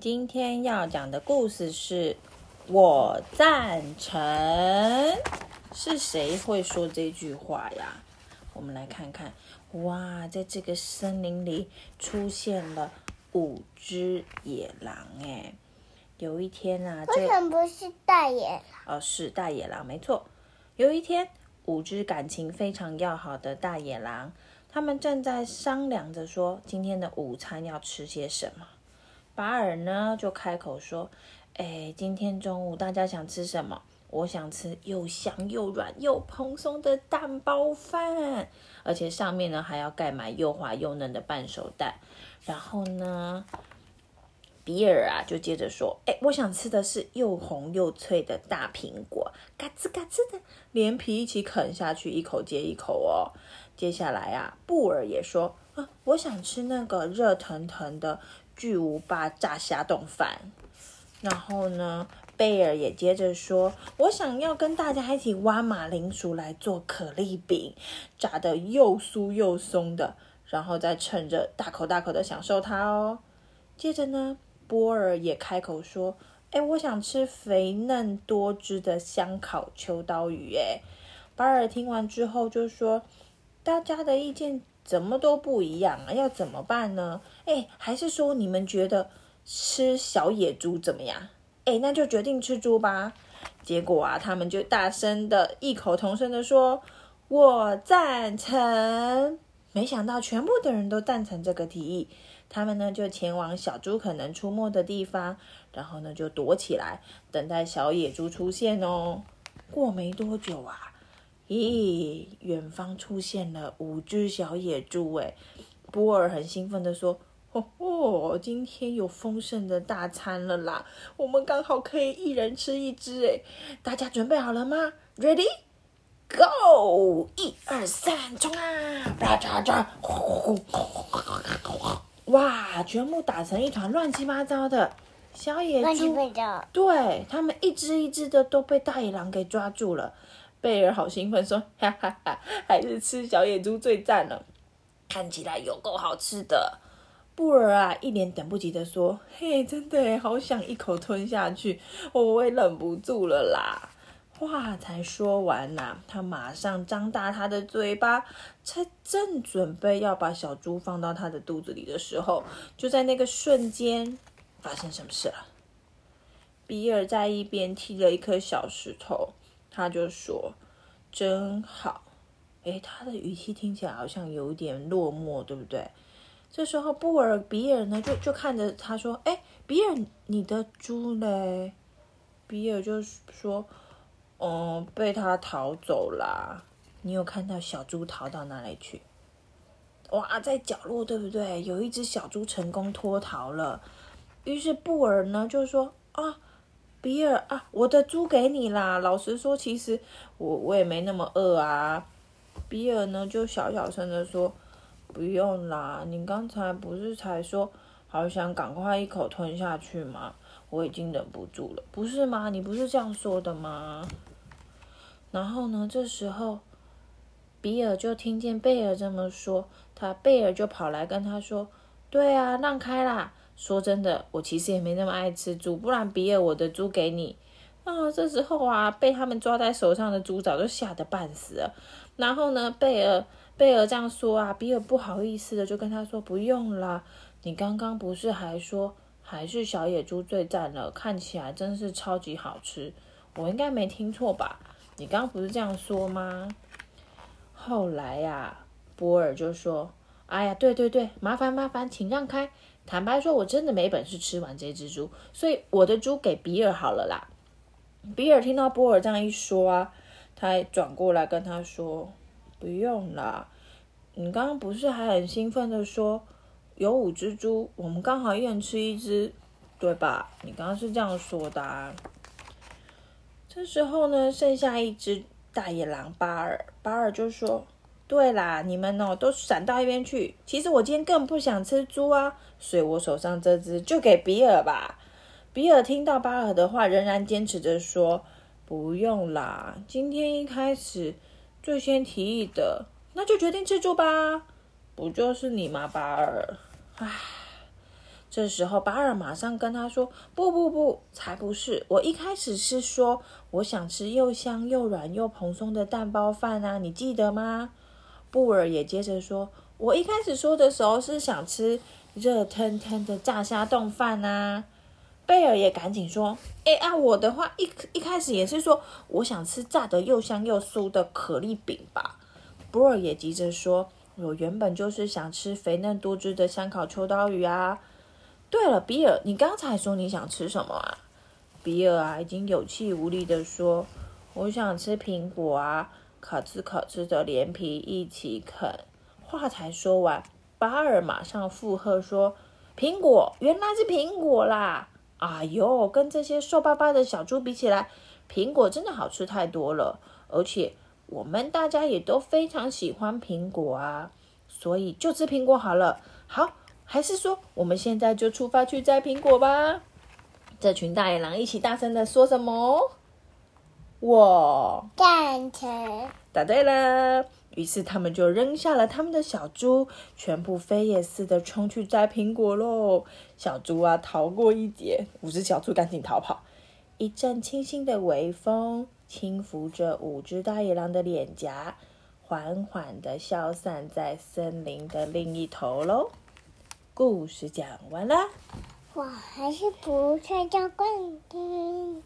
今天要讲的故事是“我赞成”，是谁会说这句话呀？我们来看看，哇，在这个森林里出现了五只野狼，哎，有一天啊，为什么不是大野狼？哦，是大野狼，没错。有一天，五只感情非常要好的大野狼，他们正在商量着说，今天的午餐要吃些什么。巴尔呢就开口说：“哎，今天中午大家想吃什么？我想吃又香又软又蓬松的蛋包饭，而且上面呢还要盖满又滑又嫩的半熟蛋。然后呢，比尔啊就接着说：哎，我想吃的是又红又脆的大苹果，嘎吱嘎吱的，连皮一起啃下去，一口接一口哦。接下来啊，布尔也说：啊，我想吃那个热腾腾的。”巨无霸炸虾冻饭，然后呢，贝尔也接着说：“我想要跟大家一起挖马铃薯来做可丽饼，炸的又酥又松的，然后再趁着大口大口的享受它哦。”接着呢，波尔也开口说：“哎，我想吃肥嫩多汁的香烤秋刀鱼。”哎，巴尔听完之后就说：“大家的意见。”怎么都不一样啊？要怎么办呢？哎，还是说你们觉得吃小野猪怎么样？哎，那就决定吃猪吧。结果啊，他们就大声的异口同声的说：“我赞成。”没想到全部的人都赞成这个提议。他们呢就前往小猪可能出没的地方，然后呢就躲起来，等待小野猪出现哦。过没多久啊。咦，远方出现了五只小野猪！哎，波尔很兴奋的说：“哦哦，今天有丰盛的大餐了啦！我们刚好可以一人吃一只！哎，大家准备好了吗？Ready, go！一二三，冲啊！哇，全部打成一团，乱七八糟的小野猪，对他们一只一只的都被大野狼给抓住了。”贝尔好兴奋，说：“ 哈哈哈，还是吃小野猪最赞了，看起来有够好吃的。”布尔啊，一脸等不及的说：“嘿，真的好想一口吞下去，我也忍不住了啦！”话才说完呐，他马上张大他的嘴巴，才正准备要把小猪放到他的肚子里的时候，就在那个瞬间，发生什么事了？比尔在一边踢了一颗小石头。他就说：“真好。”诶，他的语气听起来好像有点落寞，对不对？这时候布尔比尔呢，就就看着他说：“哎，比尔，你的猪嘞？”比尔就说：“嗯，被他逃走啦。你有看到小猪逃到哪里去？哇，在角落，对不对？有一只小猪成功脱逃了。于是布尔呢就说：啊。”比尔啊，我的猪给你啦！老实说，其实我我也没那么饿啊。比尔呢，就小小声的说：“不用啦，你刚才不是才说好想赶快一口吞下去吗？我已经忍不住了，不是吗？你不是这样说的吗？”然后呢，这时候比尔就听见贝尔这么说，他贝尔就跑来跟他说：“对啊，让开啦！”说真的，我其实也没那么爱吃猪，不然比尔，我的猪给你啊。这时候啊，被他们抓在手上的猪早就吓得半死了。然后呢，贝尔贝尔这样说啊，比尔不好意思的就跟他说：“不用啦，你刚刚不是还说还是小野猪最赞了？看起来真是超级好吃，我应该没听错吧？你刚刚不是这样说吗？”后来呀，波尔就说：“哎呀，对对对，麻烦麻烦，请让开。”坦白说，我真的没本事吃完这只猪，所以我的猪给比尔好了啦。比尔听到波尔这样一说啊，他转过来跟他说：“不用啦，你刚刚不是还很兴奋的说有五只猪，我们刚好一人吃一只，对吧？你刚刚是这样说的。”啊这时候呢，剩下一只大野狼巴尔，巴尔就说。对啦，你们哦都闪到一边去。其实我今天更不想吃猪啊，所以我手上这只就给比尔吧。比尔听到巴尔的话，仍然坚持着说：“不用啦，今天一开始最先提议的，那就决定吃猪吧。不就是你吗，巴尔？唉，这时候，巴尔马上跟他说：“不不不，才不是！我一开始是说我想吃又香又软又蓬松的蛋包饭啊，你记得吗？”布尔也接着说：“我一开始说的时候是想吃热腾腾的炸虾冻饭啊。”贝尔也赶紧说：“哎啊，我的话一一开始也是说我想吃炸的又香又酥的可丽饼吧。”布尔也急着说：“我原本就是想吃肥嫩多汁的香烤秋刀鱼啊。”对了，比尔，你刚才说你想吃什么啊？比尔啊，已经有气无力的说：“我想吃苹果啊，可吃可吃的连皮一起啃。”话才说完，巴尔马上附和说：“苹果，原来是苹果啦！哎呦，跟这些瘦巴巴的小猪比起来，苹果真的好吃太多了。而且我们大家也都非常喜欢苹果啊，所以就吃苹果好了。好。”还是说，我们现在就出发去摘苹果吧？这群大野狼一起大声的说什么？我赞成。答对了。于是他们就扔下了他们的小猪，全部飞也似的冲去摘苹果喽。小猪啊，逃过一劫。五只小猪赶紧逃跑。一阵清新的微风轻拂着五只大野狼的脸颊，缓缓的消散在森林的另一头喽。故事讲完了，我还是不睡觉，冠军。